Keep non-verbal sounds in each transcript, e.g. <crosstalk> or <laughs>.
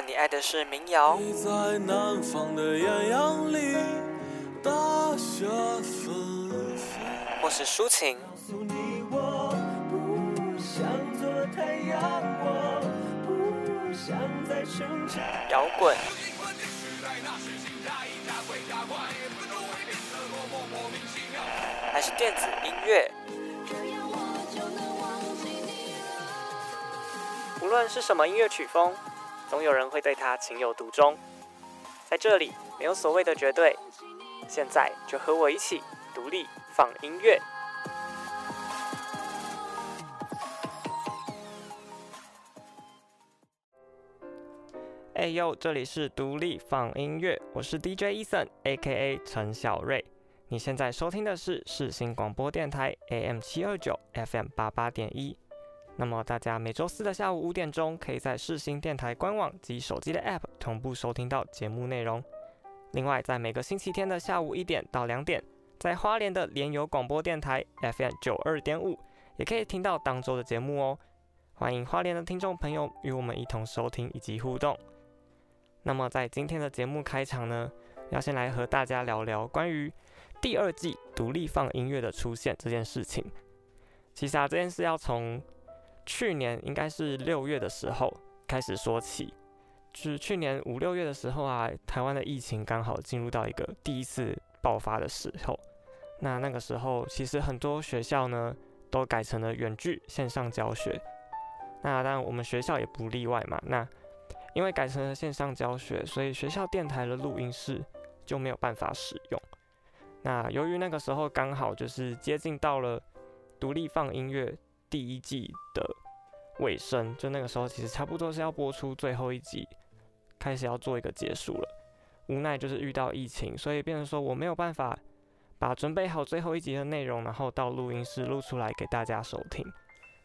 你爱的是民谣，在南方的艳阳里，大雪纷飞，或是抒情，摇滚，还是电子音乐。无论是什么音乐曲风，总有人会对它情有独钟。在这里，没有所谓的绝对。现在就和我一起独立放音乐。哎呦，这里是独立放音乐，我是 DJ Eason，A.K.A. 陈小瑞。你现在收听的是世新广播电台 AM 七二九 FM 八八点一。那么大家每周四的下午五点钟，可以在世新电台官网及手机的 App 同步收听到节目内容。另外，在每个星期天的下午一点到两点，在花莲的联友广播电台 FM 九二点五，也可以听到当周的节目哦。欢迎花莲的听众朋友与我们一同收听以及互动。那么在今天的节目开场呢，要先来和大家聊聊关于第二季独立放音乐的出现这件事情。其实啊，这件事要从去年应该是六月的时候开始说起，就是去年五六月的时候啊，台湾的疫情刚好进入到一个第一次爆发的时候。那那个时候，其实很多学校呢都改成了远距线上教学。那当然，我们学校也不例外嘛。那因为改成了线上教学，所以学校电台的录音室就没有办法使用。那由于那个时候刚好就是接近到了独立放音乐。第一季的尾声，就那个时候，其实差不多是要播出最后一集，开始要做一个结束了。无奈就是遇到疫情，所以变成说我没有办法把准备好最后一集的内容，然后到录音室录出来给大家收听。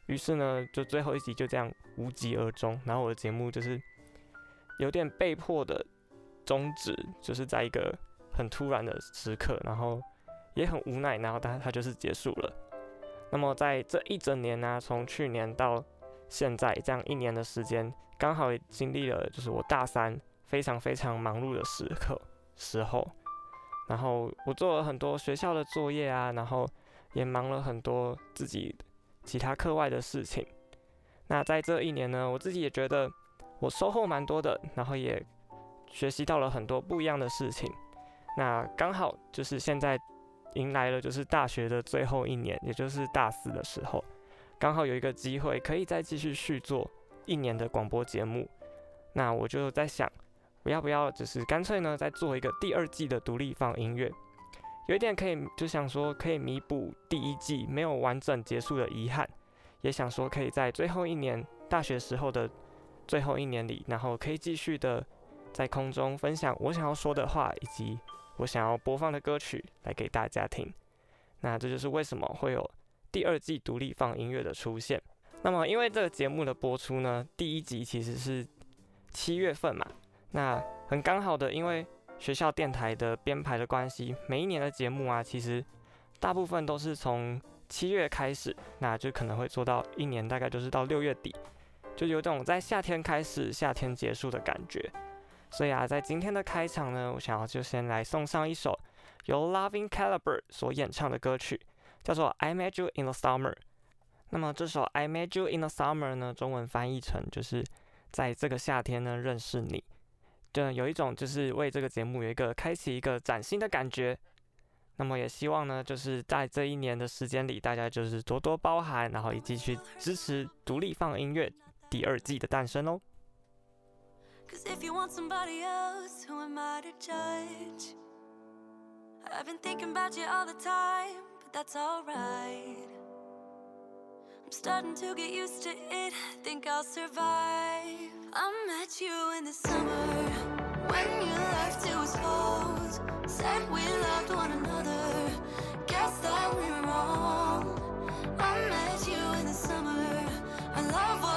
于是呢，就最后一集就这样无疾而终。然后我的节目就是有点被迫的终止，就是在一个很突然的时刻，然后也很无奈，然后它它就是结束了。那么在这一整年呢、从去年到现在这样一年的时间，刚好也经历了就是我大三非常非常忙碌的时刻时候，然后我做了很多学校的作业啊，然后也忙了很多自己其他课外的事情。那在这一年呢，我自己也觉得我收获蛮多的，然后也学习到了很多不一样的事情。那刚好就是现在。迎来了就是大学的最后一年，也就是大四的时候，刚好有一个机会可以再继续续做一年的广播节目。那我就在想，我要不要就是干脆呢，再做一个第二季的独立放音乐？有一点可以就想说可以弥补第一季没有完整结束的遗憾，也想说可以在最后一年大学时候的最后一年里，然后可以继续的在空中分享我想要说的话以及。我想要播放的歌曲来给大家听，那这就是为什么会有第二季独立放音乐的出现。那么，因为这个节目的播出呢，第一集其实是七月份嘛，那很刚好的，因为学校电台的编排的关系，每一年的节目啊，其实大部分都是从七月开始，那就可能会做到一年，大概就是到六月底，就有种在夏天开始、夏天结束的感觉。所以啊，在今天的开场呢，我想要就先来送上一首由 Loving Caliber 所演唱的歌曲，叫做《I Met You in the Summer》。那么这首《I Met You in the Summer》呢，中文翻译成就是在这个夏天呢认识你，就有一种就是为这个节目有一个开启一个崭新的感觉。那么也希望呢，就是在这一年的时间里，大家就是多多包涵，然后以及去支持独立放音乐第二季的诞生哦。Cause if you want somebody else, who am I to judge? I've been thinking about you all the time, but that's alright. I'm starting to get used to it, think I'll survive. I met you in the summer, when you left it was cold. Said we loved one another, guess that we were wrong. I met you in the summer, our love was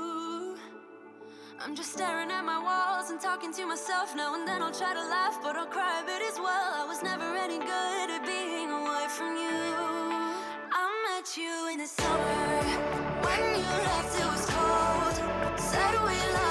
I'm just staring at my walls and talking to myself now and then I'll try to laugh, but I'll cry a bit as well. I was never any good at being away from you. I met you in the summer when you left, it was cold. Said we loved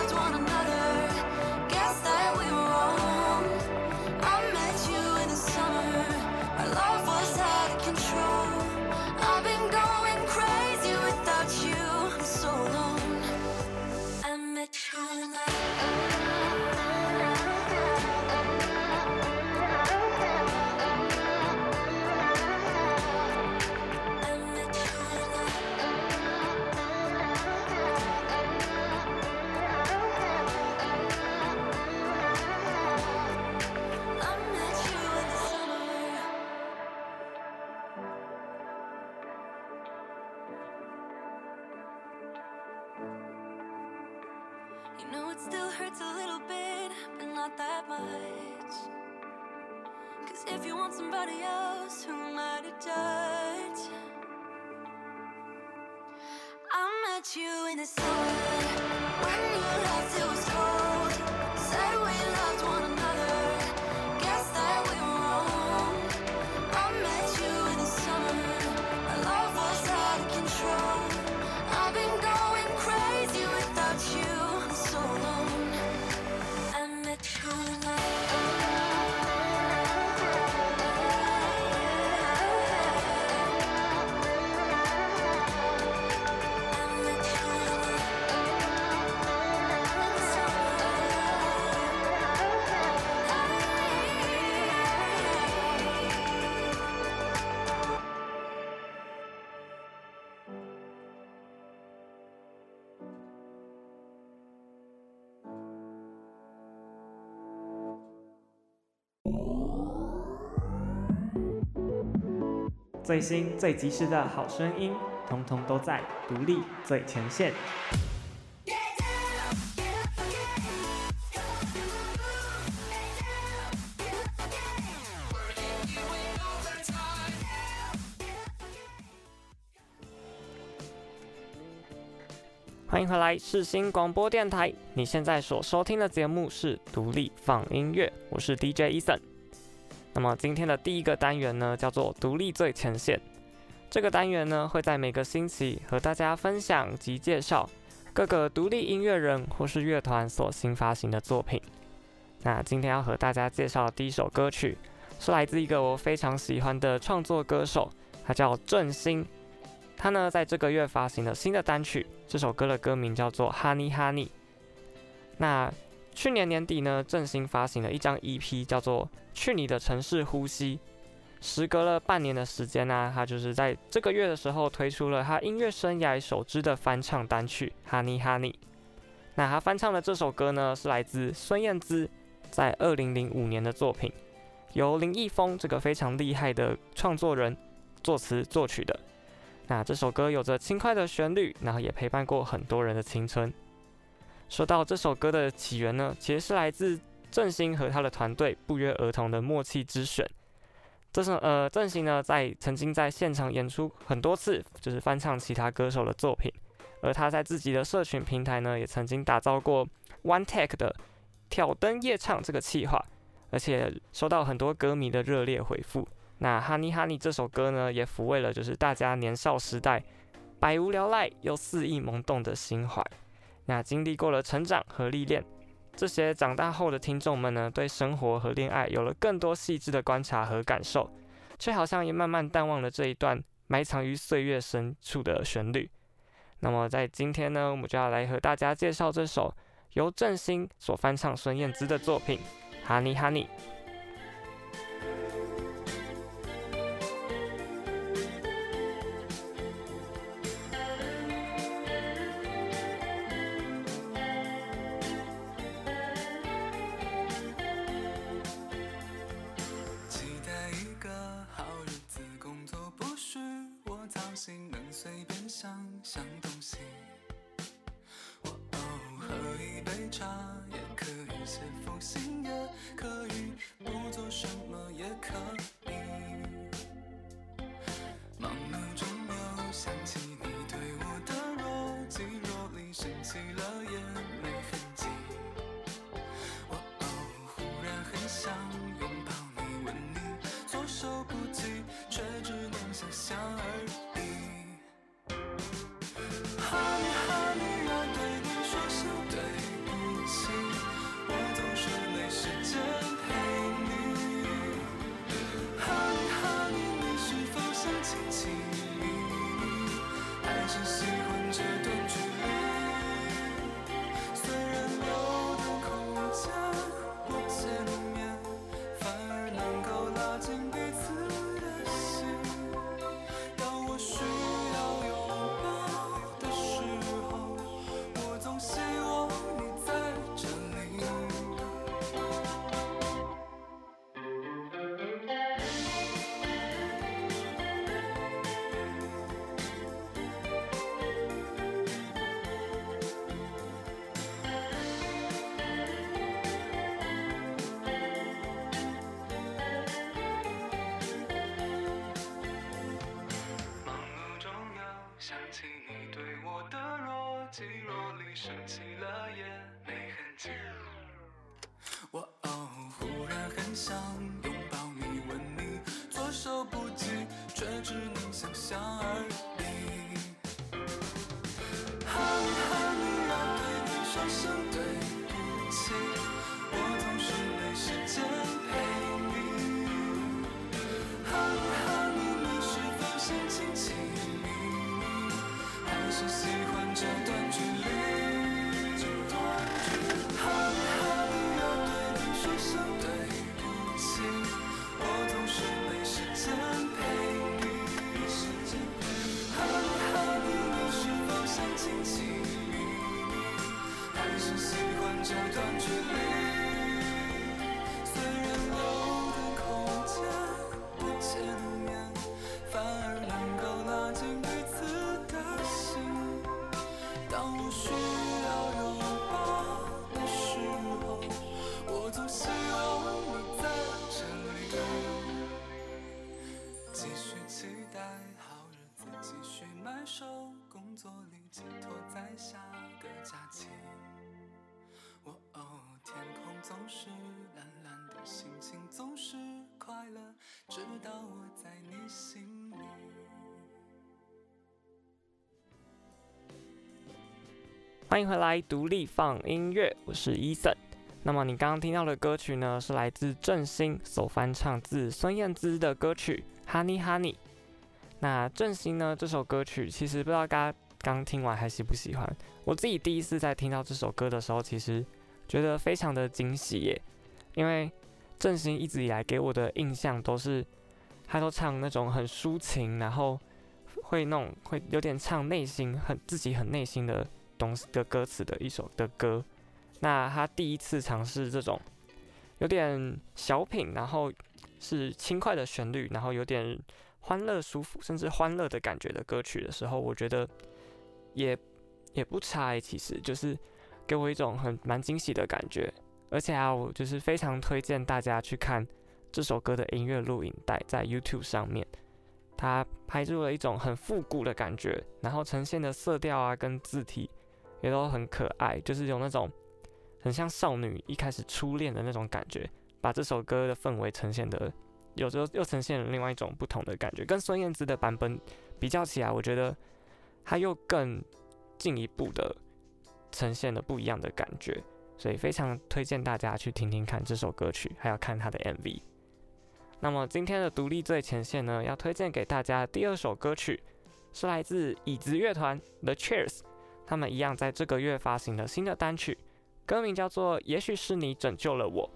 最新最及时的好声音，通通都在独立最前线。欢迎回来，世新广播电台。你现在所收听的节目是独立放音乐，我是 DJ Eason。那么今天的第一个单元呢，叫做独立最前线。这个单元呢，会在每个星期和大家分享及介绍各个独立音乐人或是乐团所新发行的作品。那今天要和大家介绍的第一首歌曲，是来自一个我非常喜欢的创作歌手，他叫郑兴。他呢，在这个月发行了新的单曲，这首歌的歌名叫做《Honey Honey》。那去年年底呢，郑兴发行了一张 EP，叫做《去你的城市呼吸》。时隔了半年的时间呢、他就是在这个月的时候推出了他音乐生涯首支的翻唱单曲《Honey Honey》。那他翻唱的这首歌呢，是来自孙燕姿在二零零五年的作品，由林奕峰这个非常厉害的创作人作词作曲的。那这首歌有着轻快的旋律，然后也陪伴过很多人的青春。说到这首歌的起源呢，其实是来自郑兴和他的团队不约而同的默契之选。这首呃，郑兴呢在曾经在现场演出很多次，就是翻唱其他歌手的作品。而他在自己的社群平台呢，也曾经打造过 One Take 的挑灯夜唱这个企划，而且收到很多歌迷的热烈回复。那《Honey Honey》这首歌呢，也抚慰了就是大家年少时代百无聊赖又肆意萌动的心怀。那经历过了成长和历练，这些长大后的听众们呢，对生活和恋爱有了更多细致的观察和感受，却好像也慢慢淡忘了这一段埋藏于岁月深处的旋律。那么在今天呢，我们就要来和大家介绍这首由郑兴所翻唱孙燕姿的作品《Honey Honey》。所以寄托在下个假期。哦天空总是蓝蓝的心情总是快乐直到我在你心欢迎回来独立放音乐我是 eason 那么你刚刚听到的歌曲呢是来自振兴首翻唱自孙燕姿的歌曲 honey honey 那振兴呢这首歌曲其实不知道大家刚听完还喜不喜欢。我自己第一次在听到这首歌的时候，其实觉得非常的惊喜耶，因为郑兴一直以来给我的印象都是，他都唱那种很抒情，然后会那种会有点唱内心很自己很内心的。东西的歌词的一首的歌，那他第一次尝试这种有点小品，然后是轻快的旋律，然后有点欢乐、舒服，甚至欢乐的感觉的歌曲的时候，我觉得也也不差欸，其实就是给我一种很蛮惊喜的感觉。而且啊，我就是非常推荐大家去看这首歌的音乐录影带，在 YouTube 上面，它拍出了一种很复古的感觉，然后呈现的色调啊跟字体。也都很可爱，就是有那种很像少女一开始初恋的那种感觉，把这首歌的氛围呈现的，有时候又呈现了另外一种不同的感觉。跟孙燕姿的版本比较起来，我觉得它又更进一步的呈现了不一样的感觉，所以非常推荐大家去听听看这首歌曲，还要看它的 MV。那么今天的独立最前线呢，要推荐给大家第二首歌曲是来自椅子乐团 The Chairs。他们一样在这个月发行了新的单曲，歌名叫做《也许是你拯救了我》。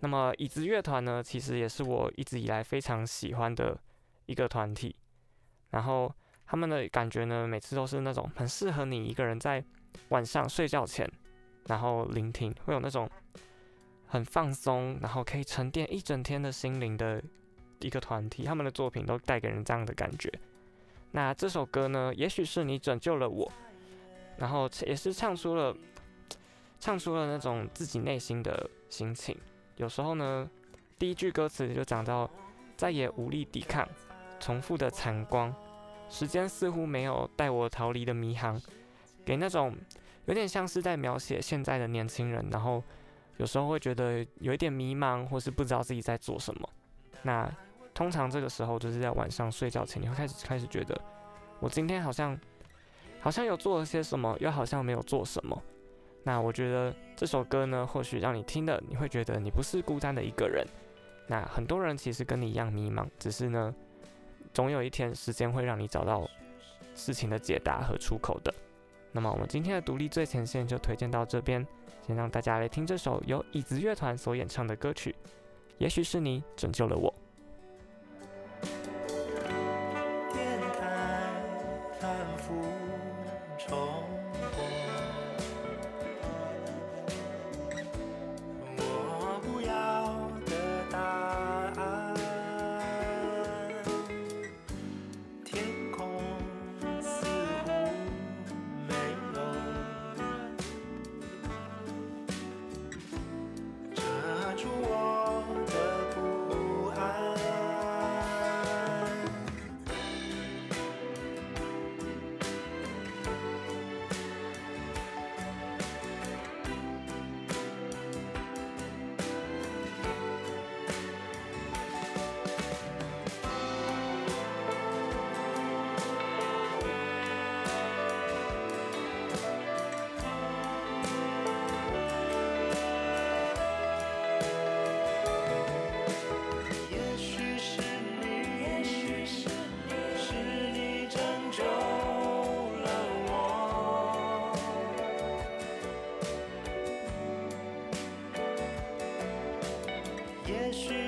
那么椅子乐团呢，其实也是我一直以来非常喜欢的一个团体。然后他们的感觉呢，每次都是那种很适合你一个人在晚上睡觉前，然后聆听，会有那种很放松，然后可以沉淀一整天的心灵的一个团体。他们的作品都带给人这样的感觉。那这首歌呢，也许是你拯救了我。然后也是唱出了，唱出了那种自己内心的心情。有时候呢，第一句歌词就讲到，再也无力抵抗重复的残光，时间似乎没有带我逃离的迷航，给那种有点像是在描写现在的年轻人。然后有时候会觉得有一点迷茫，或是不知道自己在做什么。那通常这个时候就是在晚上睡觉前，你会开始开始觉得，我今天好像。好像有做了些什么，又好像没有做什么。那我觉得这首歌呢，或许让你听了，你会觉得你不是孤单的一个人。那很多人其实跟你一样迷茫，只是呢，总有一天时间会让你找到事情的解答和出口的。那么我们今天的独立最前线就推荐到这边，先让大家来听这首由椅子乐团所演唱的歌曲。也许是你拯救了我。也许。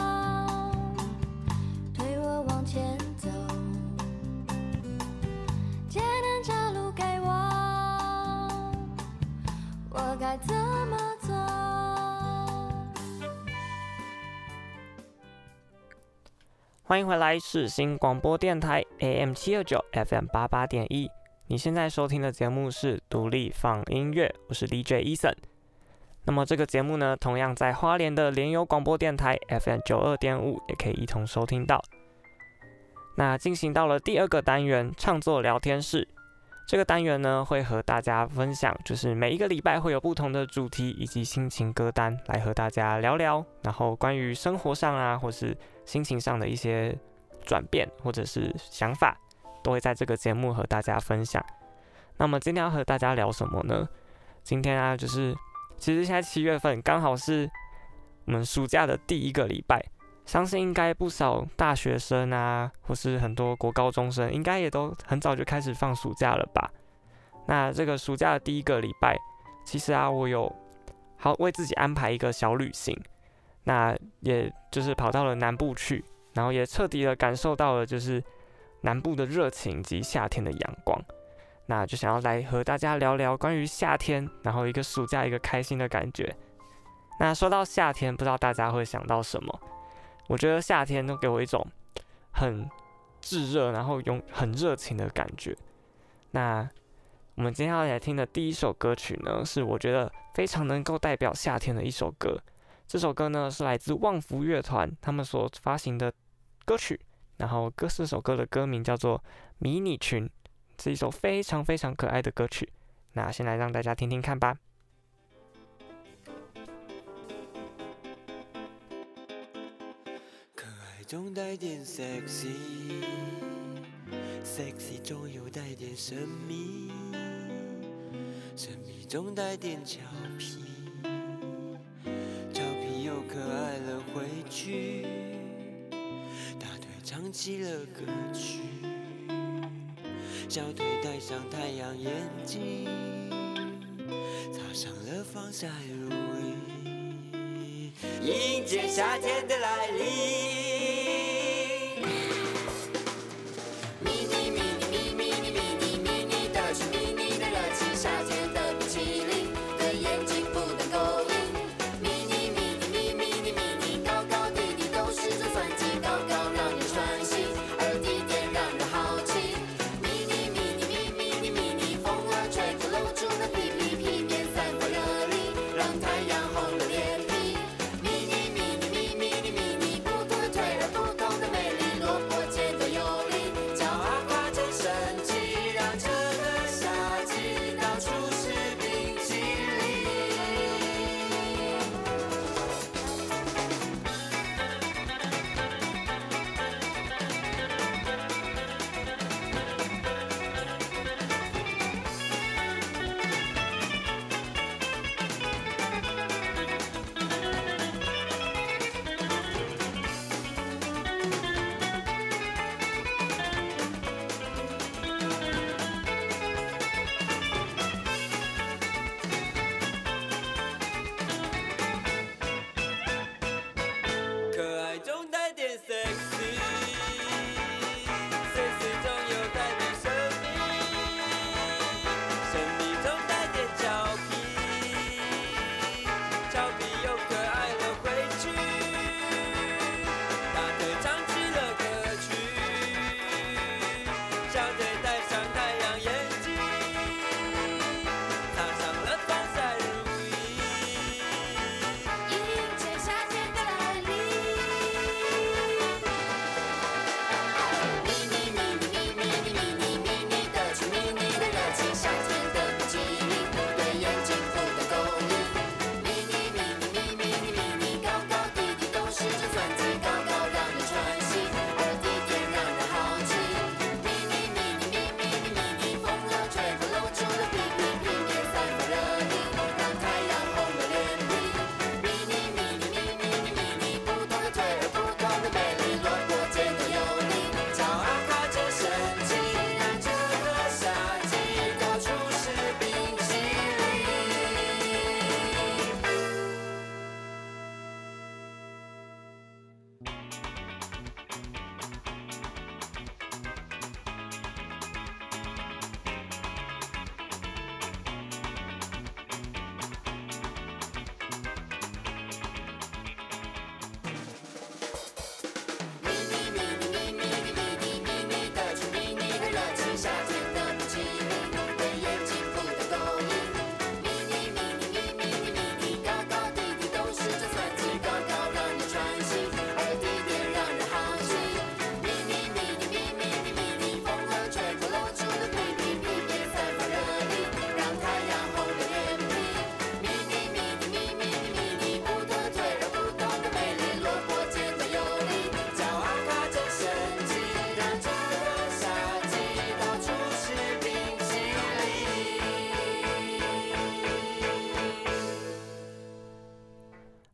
欢迎回来，世新广播电台 AM 七二九 FM 八八点一。你现在收听的节目是独立放音乐，我是 DJ Eason。那么这个节目呢，同样在花莲的联友广播电台 FM 九二点五也可以一同收听到。那进行到了第二个单元，创作聊天室。这个单元呢，会和大家分享，就是每一个礼拜会有不同的主题以及心情歌单来和大家聊聊，然后关于生活上啊，或是心情上的一些转变或者是想法。都会在这个节目和大家分享。那么今天要和大家聊什么呢？今天啊，就是其实现在七月份刚好是我们暑假的第一个礼拜，相信应该不少大学生啊，或是很多国高中生，应该也都很早就开始放暑假了吧？那这个暑假的第一个礼拜，其实啊，我有好为自己安排一个小旅行，那也就是跑到了南部去，然后也彻底的感受到了就是。南部的热情及夏天的阳光，那就想要来和大家聊聊关于夏天，然后一个暑假一个开心的感觉。那说到夏天，不知道大家会想到什么？我觉得夏天都给我一种很炙热，然后用很热情的感觉。那我们今天要来听的第一首歌曲呢，是我觉得非常能够代表夏天的一首歌。这首歌呢，是来自旺福乐团他们所发行的歌曲。然后，歌这首歌的歌名叫做《迷你裙》，是一首非常非常可爱的歌曲。那先来让大家听听看吧。可爱中带点 sexy，sexy 中又带点神秘，神秘中带点俏皮，可爱了回去。大腿唱起了歌曲，小腿戴上太阳眼镜，擦上了防晒乳液，迎接夏天的来临。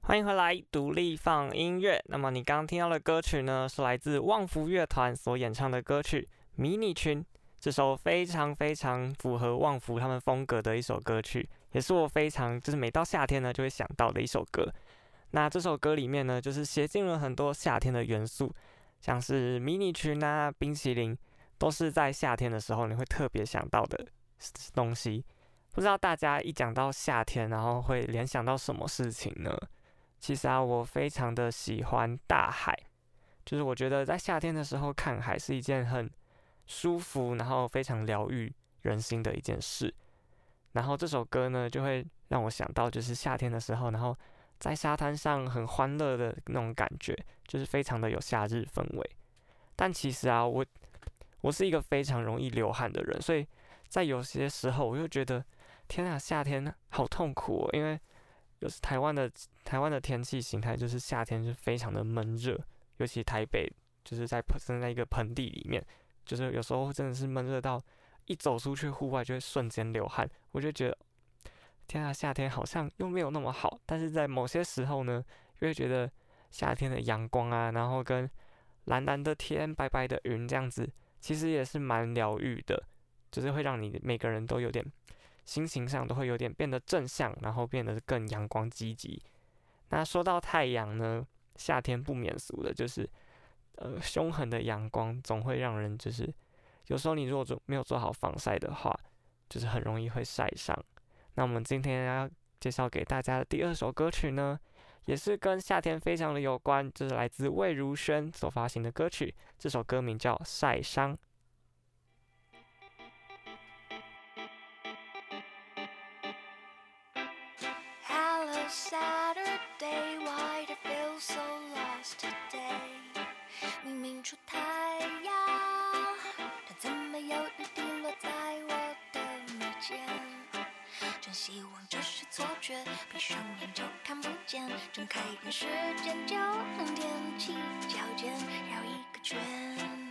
欢迎回来，独立放音乐。那么你刚刚听到的歌曲呢，是来自旺福乐团所演唱的歌曲《迷你裙》。这首非常非常符合旺福他们风格的一首歌曲，也是我非常就是每到夏天呢就会想到的一首歌。那这首歌里面呢，就是写进了很多夏天的元素，像是迷你裙啊、冰淇淋，都是在夏天的时候你会特别想到的东西。不知道大家一讲到夏天，然后会联想到什么事情呢？其实啊，我非常的喜欢大海，就是我觉得在夏天的时候看海是一件很舒服，然后非常疗愈人心的一件事。然后这首歌呢，就会让我想到就是夏天的时候，然后在沙滩上很欢乐的那种感觉，就是非常的有夏日氛围。但其实啊，我我是一个非常容易流汗的人，所以在有些时候我就觉得，天啊，夏天好痛苦，因为。就是台湾的台湾的天气形态，就是夏天就非常的闷热，尤其台北就是在生在一个盆地里面，就是有时候真的是闷热到一走出去户外就会瞬间流汗，我就觉得天啊，夏天好像又没有那么好，但是在某些时候呢，又会觉得夏天的阳光啊，然后跟蓝蓝的天、白白的云这样子，其实也是蛮疗愈的，就是会让你每个人都有点。心情上都会有点变得正向，然后变得更阳光积极。那说到太阳呢，夏天不免俗的就是，呃，凶狠的阳光总会让人就是，有时候你如果做没有做好防晒的话，就是很容易会晒伤。那我们今天要介绍给大家的第二首歌曲呢，也是跟夏天非常的有关，就是来自魏如萱所发行的歌曲，这首歌名叫《晒伤》。希望这是错觉，闭上眼就看不见，睁开眼时间就能踮起脚尖绕一个圈。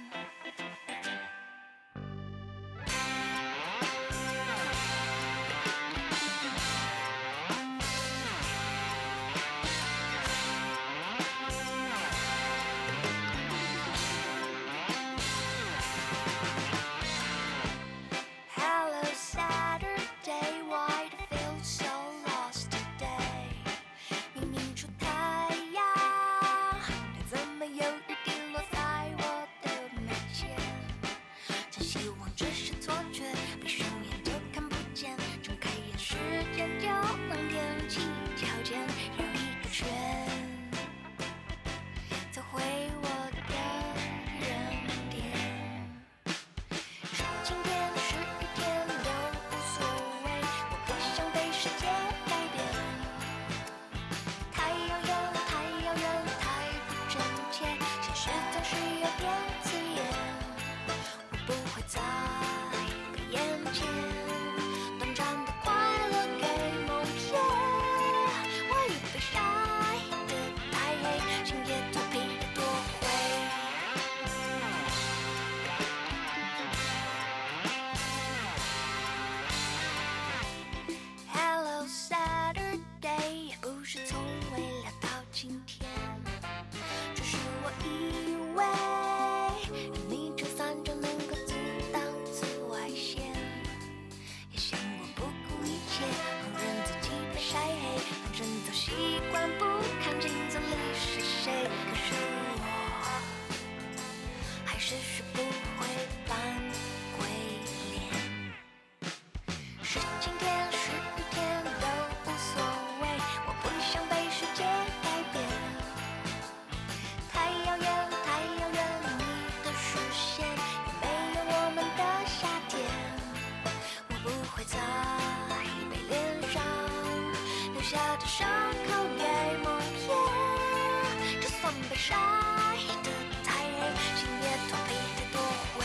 晒得太黑，心也痛，别多回。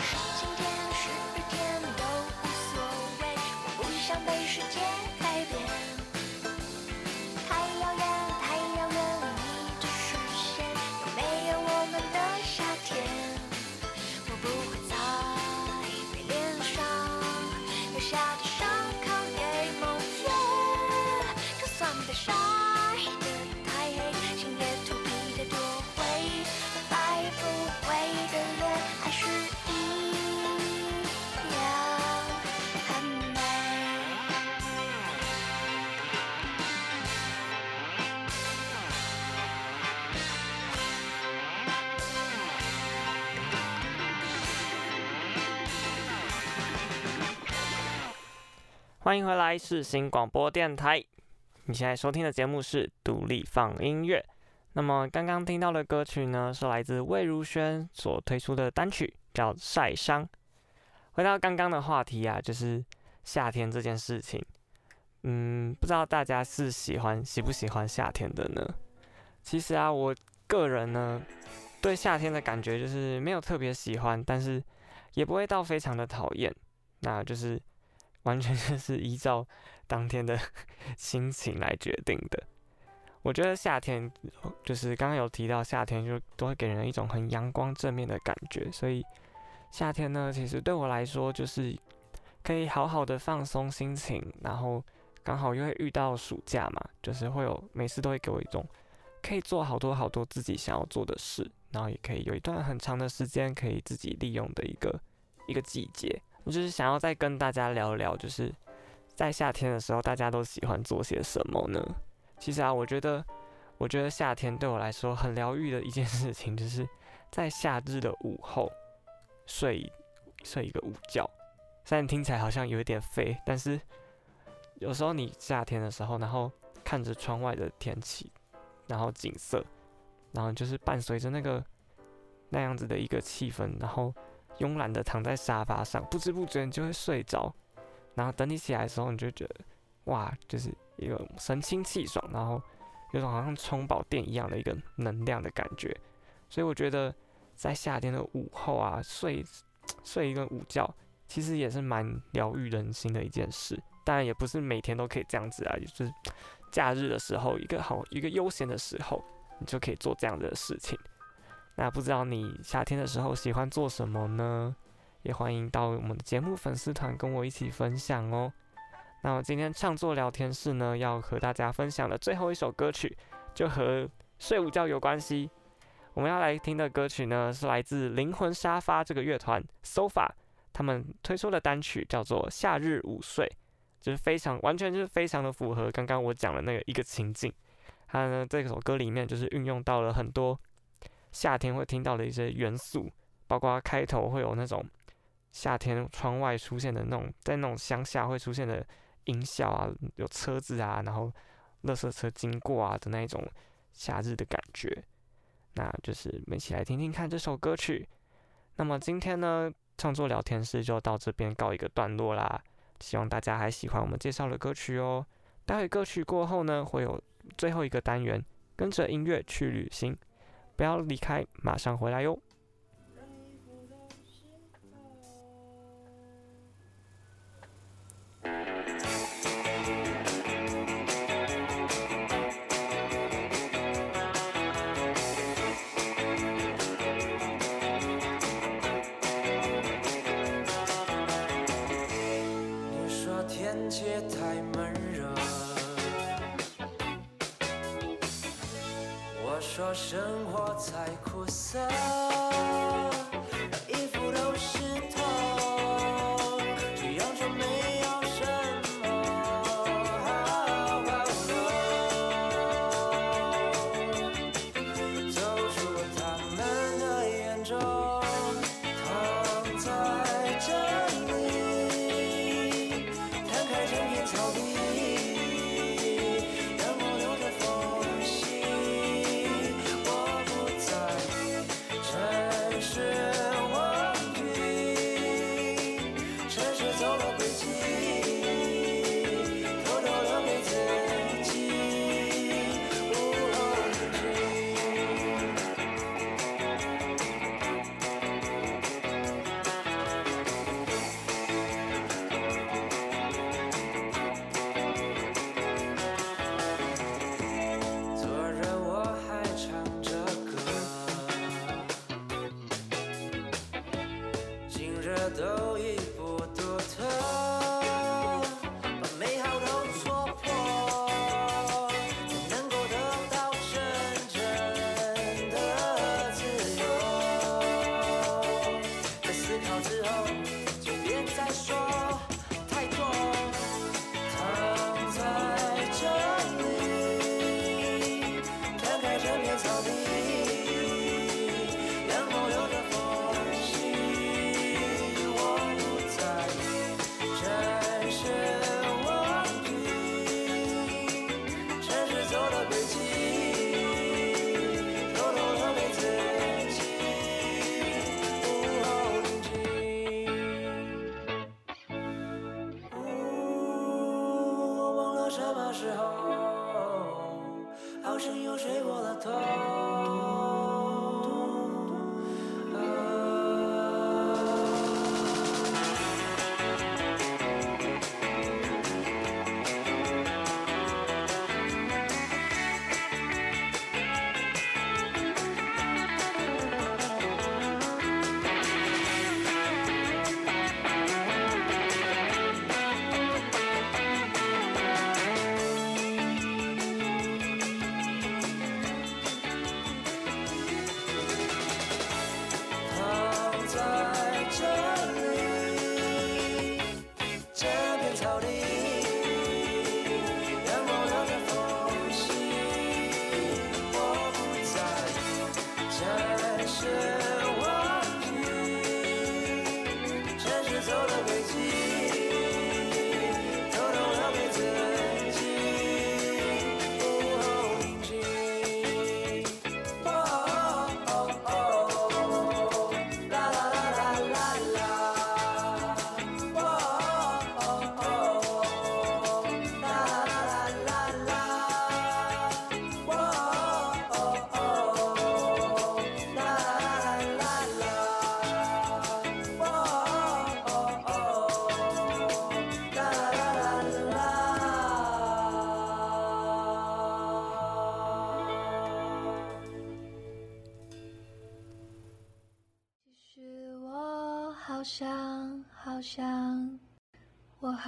是晴天是雨天都无所谓，我不想被世界。欢迎回来，世新广播电台。你现在收听的节目是独立放音乐。那么刚刚听到的歌曲呢，是来自魏如萱所推出的单曲，叫《晒伤》。回到刚刚的话题啊，就是夏天这件事情。嗯，不知道大家是喜欢喜不喜欢夏天的呢？其实啊，我个人呢，对夏天的感觉就是没有特别喜欢，但是也不会到非常的讨厌。那就是完全就是依照当天的 <laughs> 心情来决定的。我觉得夏天就是刚刚有提到夏天，就都会给人一种很阳光正面的感觉。所以夏天呢，其实对我来说就是可以好好的放松心情，然后刚好又会遇到暑假嘛，就是会有每次都会给我一种可以做好多好多自己想要做的事，然后也可以有一段很长的时间可以自己利用的一个一个季节。我就是想要再跟大家聊聊，就是在夏天的时候，大家都喜欢做些什么呢？其实啊，我觉得，我觉得夏天对我来说很疗愈的一件事情，就是在夏日的午后睡睡一个午觉。虽然听起来好像有一点废，但是有时候你夏天的时候，然后看着窗外的天气，然后景色，然后就是伴随着那个那样子的一个气氛，然后慵懒的躺在沙发上，不知不觉你就会睡着。然后等你起来的时候，你就觉得哇，就是。一个神清气爽，然后有种好像充饱电一样的一个能量的感觉，所以我觉得在夏天的午后啊，睡睡一个午觉，其实也是蛮疗愈人心的一件事。当然也不是每天都可以这样子啊，就是假日的时候，一个好一个悠闲的时候，你就可以做这样的事情。那不知道你夏天的时候喜欢做什么呢？也欢迎到我们的节目粉丝团跟我一起分享哦。那我今天创作聊天室呢，要和大家分享的最后一首歌曲，就和睡午觉有关系。我们要来听的歌曲呢，是来自灵魂沙发这个乐团 SOFA 他们推出的单曲，叫做《夏日午睡》，就是非常完全就是非常的符合刚刚我讲的那个一个情境。它呢，这首歌里面就是运用到了很多夏天会听到的一些元素，包括开头会有那种夏天窗外出现的那种，在那种乡下会出现的。音效啊，有车子啊，然后垃圾车经过啊的那一种夏日的感觉，那就是我们一起来听听看这首歌曲。那么今天呢，创作聊天室就到这边告一个段落啦。希望大家还喜欢我们介绍的歌曲哦。待会歌曲过后呢，会有最后一个单元，跟着音乐去旅行，不要离开，马上回来哟。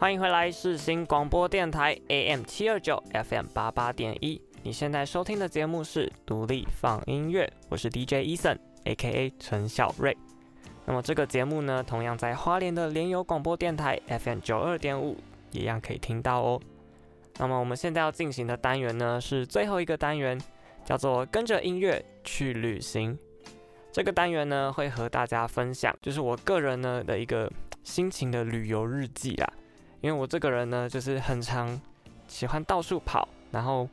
欢迎回来，世新广播电台 AM 七二九 FM 八八点一。你现在收听的节目是独立放音乐，我是 DJ Eason，A.K.A. 陈小瑞。那么这个节目呢，同样在花莲的联友广播电台 FM 九二点五，一样可以听到哦。那么我们现在要进行的单元呢，是最后一个单元，叫做跟着音乐去旅行。这个单元呢，会和大家分享，就是我个人呢的一个心情的旅游日记啦。因为我这个人呢，就是很常喜欢到处跑，然后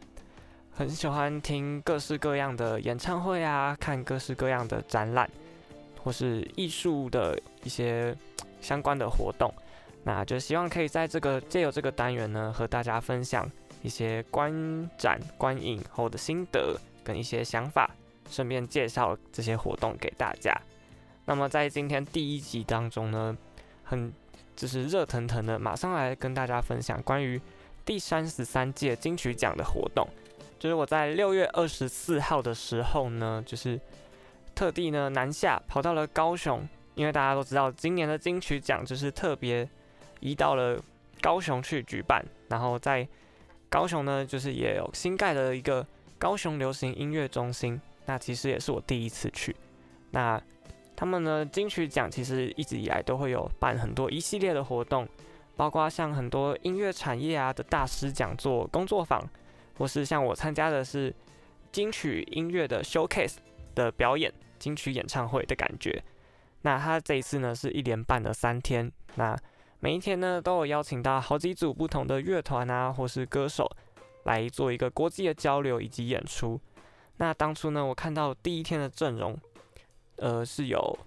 很喜欢听各式各样的演唱会啊，看各式各样的展览，或是艺术的一些相关的活动。那就希望可以在这个借由这个单元呢，和大家分享一些观展观影后的心得跟一些想法，顺便介绍这些活动给大家。那么在今天第一集当中呢，很。就是热腾腾的，马上来跟大家分享关于第三十三届金曲奖的活动。就是我在六月二十四号的时候呢，就是特地呢南下跑到了高雄，因为大家都知道今年的金曲奖就是特别移到了高雄去举办，然后在高雄呢就是也有新盖了一个高雄流行音乐中心，那其实也是我第一次去。那他们呢，金曲奖其实一直以来都会有办很多一系列的活动，包括像很多音乐产业啊的大师讲座、工作坊，或是像我参加的是金曲音乐的 showcase 的表演，金曲演唱会的感觉。那他这一次呢是一连办了三天，那每一天呢都有邀请到好几组不同的乐团啊，或是歌手来做一个国际的交流以及演出。那当初呢，我看到第一天的阵容。呃，是有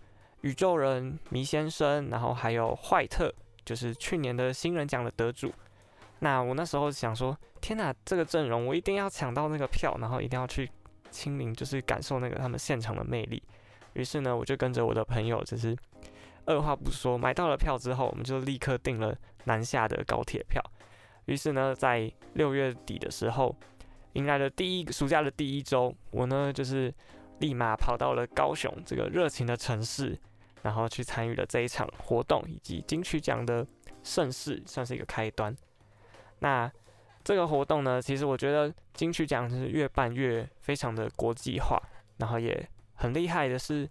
宇宙人迷先生，然后还有坏特，就是去年的新人奖的得主。那我那时候想说，天哪，这个阵容我一定要抢到那个票，然后一定要去亲临，就是感受那个他们现场的魅力。于是呢，我就跟着我的朋友，就是二话不说买到了票之后，我们就立刻订了南下的高铁票。于是呢，在六月底的时候，迎来了第一暑假的第一周，我呢就是。立马跑到了高雄这个热情的城市，然后去参与了这一场活动以及金曲奖的盛事，算是一个开端。那这个活动呢，其实我觉得金曲奖是越办越非常的国际化，然后也很厉害的是，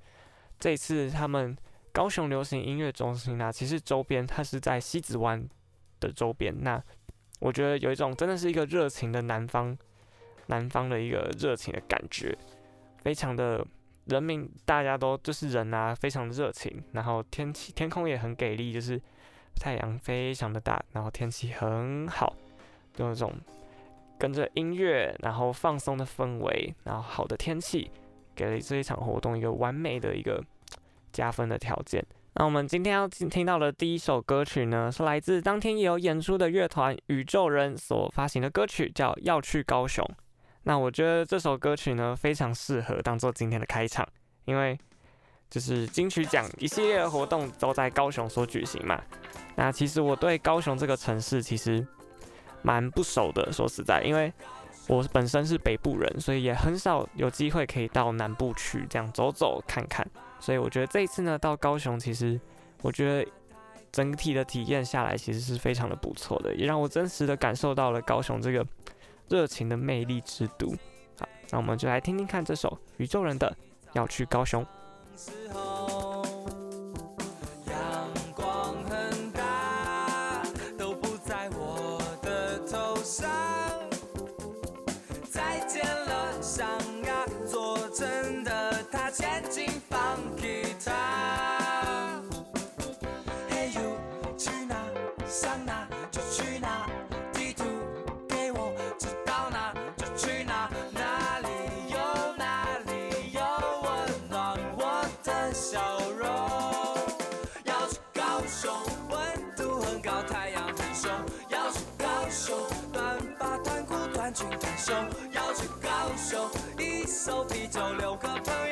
这次他们高雄流行音乐中心呢，其实周边它是在西子湾的周边，那我觉得有一种真的是一个热情的南方，南方的一个热情的感觉，非常的人民大家都就是人啊，非常热情，然后天气天空也很给力，就是太阳非常的大，然后天气很好。就那种跟着音乐，然后放松的氛围，然后好的天气，给了这一场活动一个完美的一个加分的条件。那我们今天要听到的第一首歌曲呢，是来自当天也有演出的乐团宇宙人所发行的歌曲，叫《要去高雄》。那我觉得这首歌曲呢，非常适合当做今天的开场，因为就是金曲奖一系列的活动都在高雄所举行嘛。那其实我对高雄这个城市，其实。蛮不熟的，说实在，因为我本身是北部人，所以也很少有机会可以到南部去这样走走看看。所以我觉得这一次呢，到高雄，其实我觉得整体的体验下来，其实是非常的不错的，也让我真实的感受到了高雄这个热情的魅力之都。好，那我们就来听听看这首宇宙人的《要去高雄》。烧啤酒六个八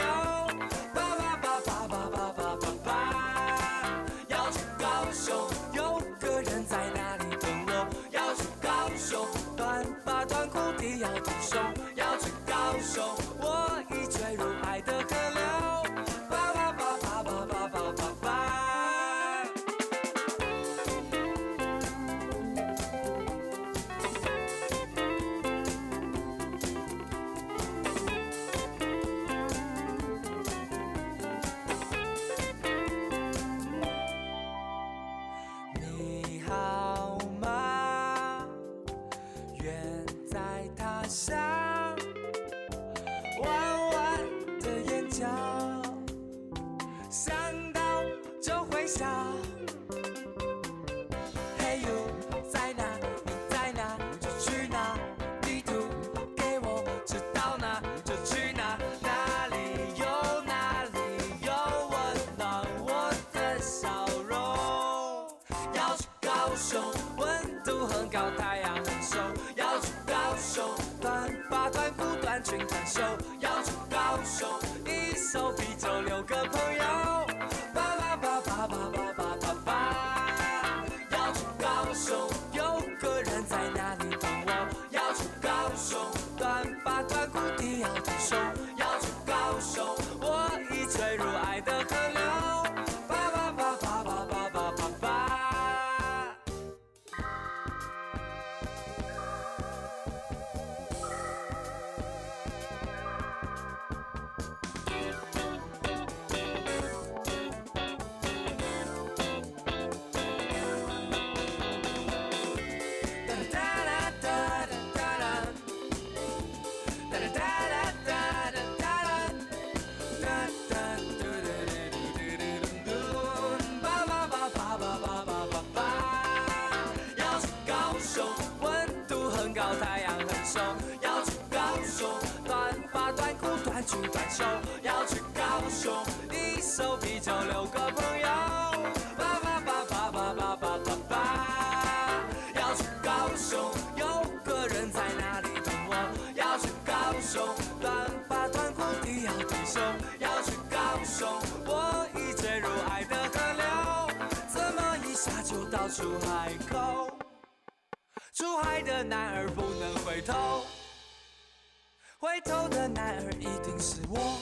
温度很高，太阳很凶。要去高雄短发短裤短裙短袖。要去高雄，一手啤酒六个朋友。要去高雄，有个人在那里等我。要去高雄短发短裤，你要短袖。要去高雄，我已坠入爱的河流。怎么一下就到出海口？出海的男儿不能回头，回头的男儿一定是我。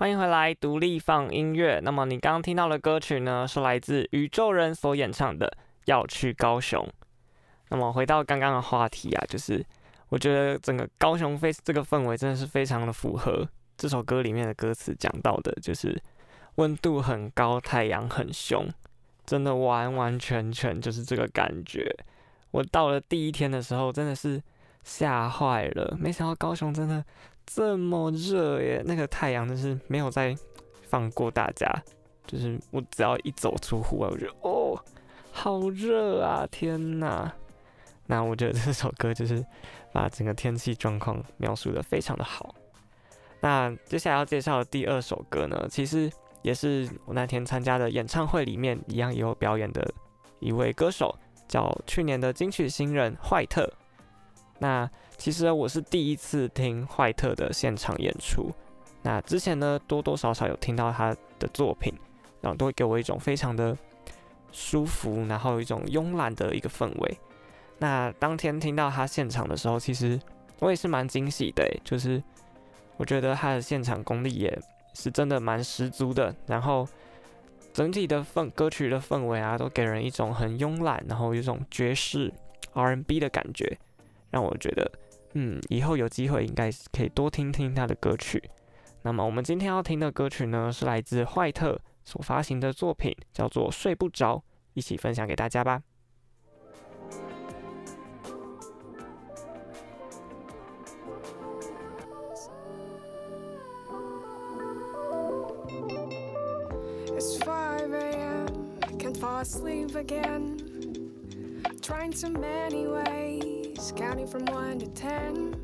欢迎回来，独立放音乐。那么你刚刚听到的歌曲呢，是来自宇宙人所演唱的《要去高雄》。那么回到刚刚的话题啊，就是我觉得整个高雄 face 这个氛围真的是非常的符合这首歌里面的歌词讲到的，就是温度很高，太阳很凶，真的完完全全就是这个感觉。我到了第一天的时候，真的是吓坏了，没想到高雄真的这么热耶！那个太阳真是没有再放过大家，就是我只要一走出户外，我觉得哦，好热啊！天哪！那我觉得这首歌就是把整个天气状况描述得非常的好。那接下来要介绍的第二首歌呢，其实也是我那天参加的演唱会里面一样也有表演的一位歌手，叫去年的金曲新人坏特。那其实我是第一次听坏特的现场演出。那之前呢，多多少少有听到他的作品，然后都会给我一种非常的舒服，然后有一种慵懒的一个氛围。那当天听到他现场的时候，其实我也是蛮惊喜的，就是我觉得他的现场功力也是真的蛮十足的，然后整体的氛歌曲的氛围啊，都给人一种很慵懒，然后有一种爵士 R&B 的感觉，让我觉得，嗯，以后有机会应该可以多听听他的歌曲。那么我们今天要听的歌曲呢，是来自坏特所发行的作品，叫做《睡不着》，一起分享给大家吧。It's a.m. Can't fall asleep again. Trying so anyway just counting from one to ten.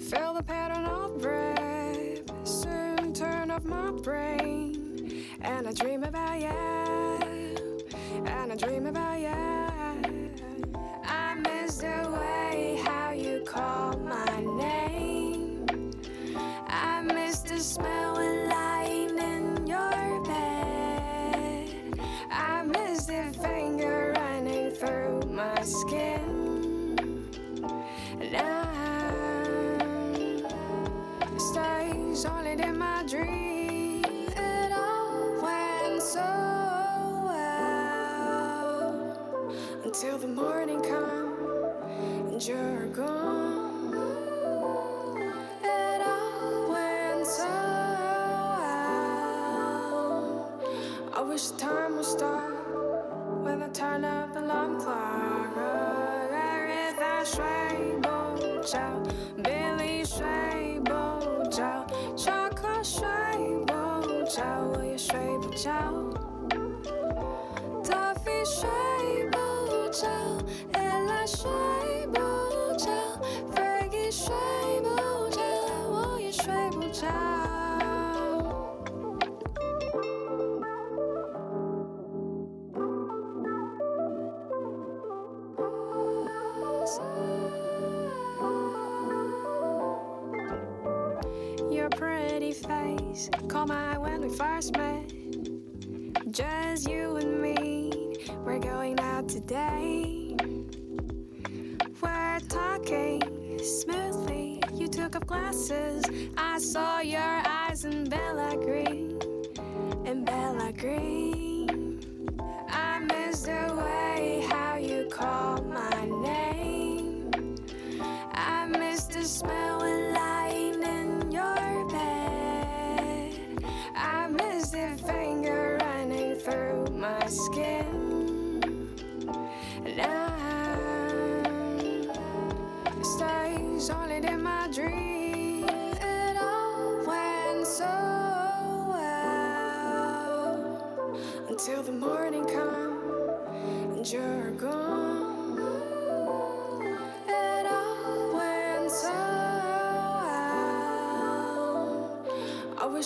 Feel the pattern of breath, soon turn off my brain. And I dream about you, and I dream about you. I miss the way how you call my name, I miss the smell. dream. It all went so well until the morning comes and you're gone. It all went so well. I wish time would stop when I turn 觉我也睡不着 toffee 睡不着 and 睡不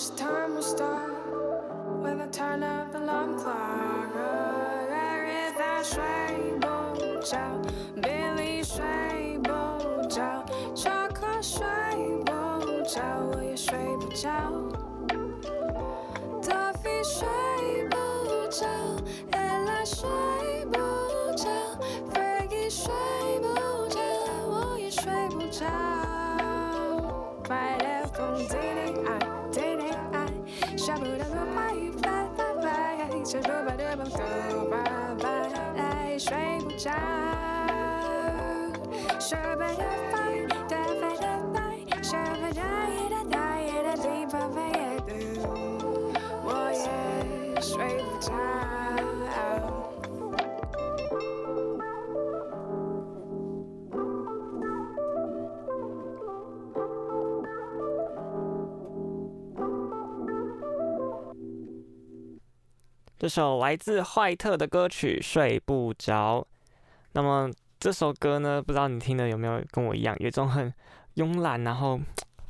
wish time would stop when I turn up the alarm clock. If I that bo chow, Billy shrey bo chow, Choco shrey will you? Duffy shrey bo Ella shrey bo Fergie shrey bo will you left on 吃不饱的饱都拜拜，睡不着，说拜的拜，首来自坏特的歌曲《睡不着》。那么这首歌呢，不知道你听的有没有跟我一样，有一种很慵懒，然后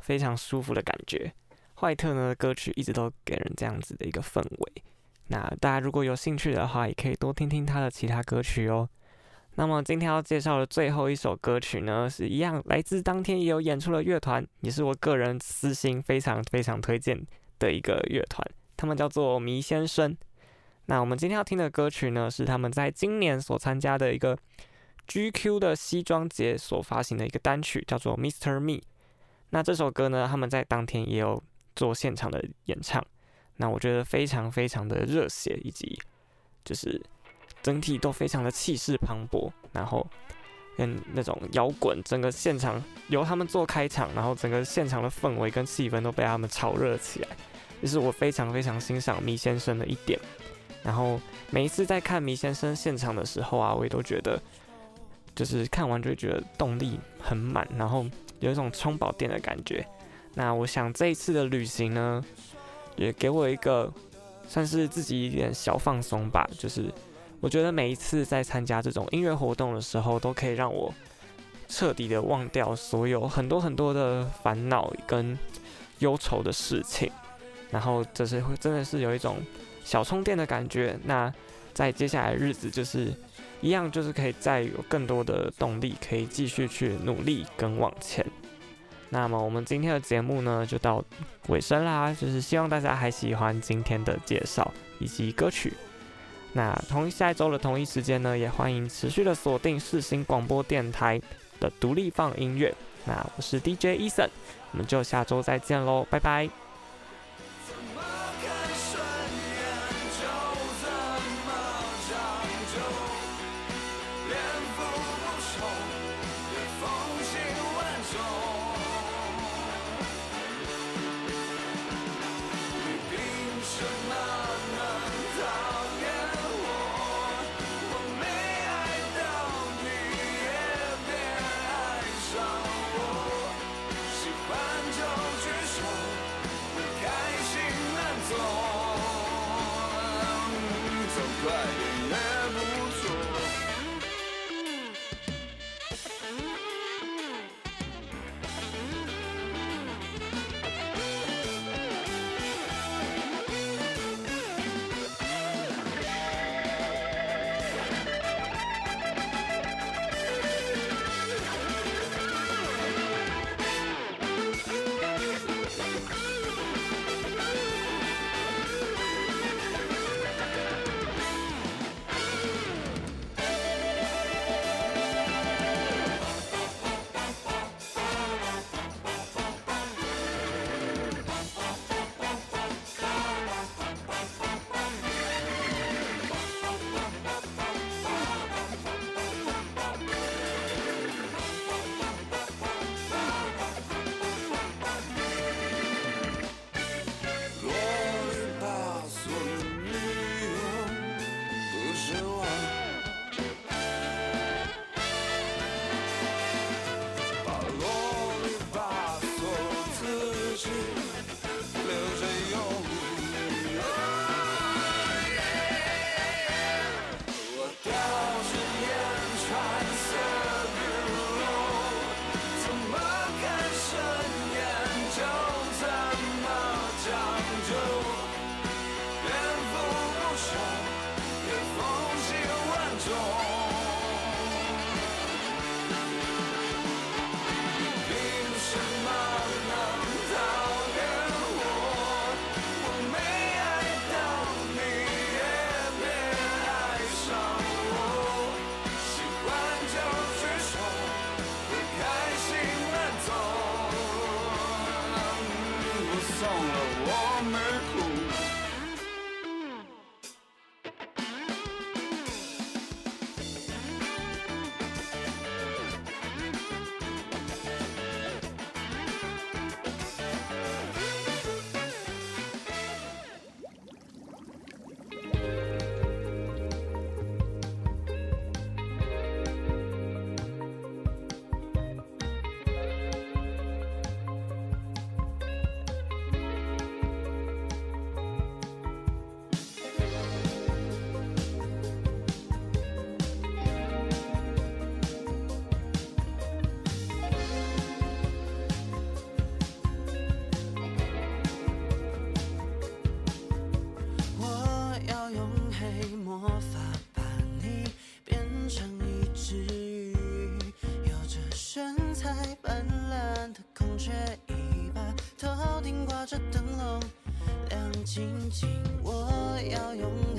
非常舒服的感觉。坏特呢，歌曲一直都给人这样子的一个氛围。那大家如果有兴趣的话，也可以多听听他的其他歌曲哦。那么今天要介绍的最后一首歌曲呢，是一样来自当天也有演出的乐团，也是我个人私心非常非常推荐的一个乐团，他们叫做迷先生。那我们今天要听的歌曲呢，是他们在今年所参加的一个 GQ 的西装节所发行的一个单曲，叫做《Mr. Me》。那这首歌呢，他们在当天也有做现场的演唱。那我觉得非常非常的热血，以及就是整体都非常的气势磅礴，然后跟那种摇滚，整个现场由他们做开场，然后整个现场的氛围跟气氛都被他们炒热起来，这是我非常非常欣赏麋先生的一点。然后每一次在看迷先生现场的时候啊，我也都觉得，就是看完就会觉得动力很满，然后有一种充饱电的感觉。那我想这一次的旅行呢，也给我一个算是自己一点小放松吧。就是我觉得每一次在参加这种音乐活动的时候，都可以让我彻底的忘掉所有很多很多的烦恼跟忧愁的事情，然后这是会真的是有一种。小充电的感觉，那在接下来日子就是一样，就是可以再有更多的动力，可以继续去努力跟往前。那么我们今天的节目呢，就到尾声啦，就是希望大家还喜欢今天的介绍以及歌曲。那同下一周的同一时间呢，也欢迎持续的锁定四星广播电台的独立放音乐。那我是 DJ Eason，我们就下周再见喽，拜拜。紧紧，我要拥。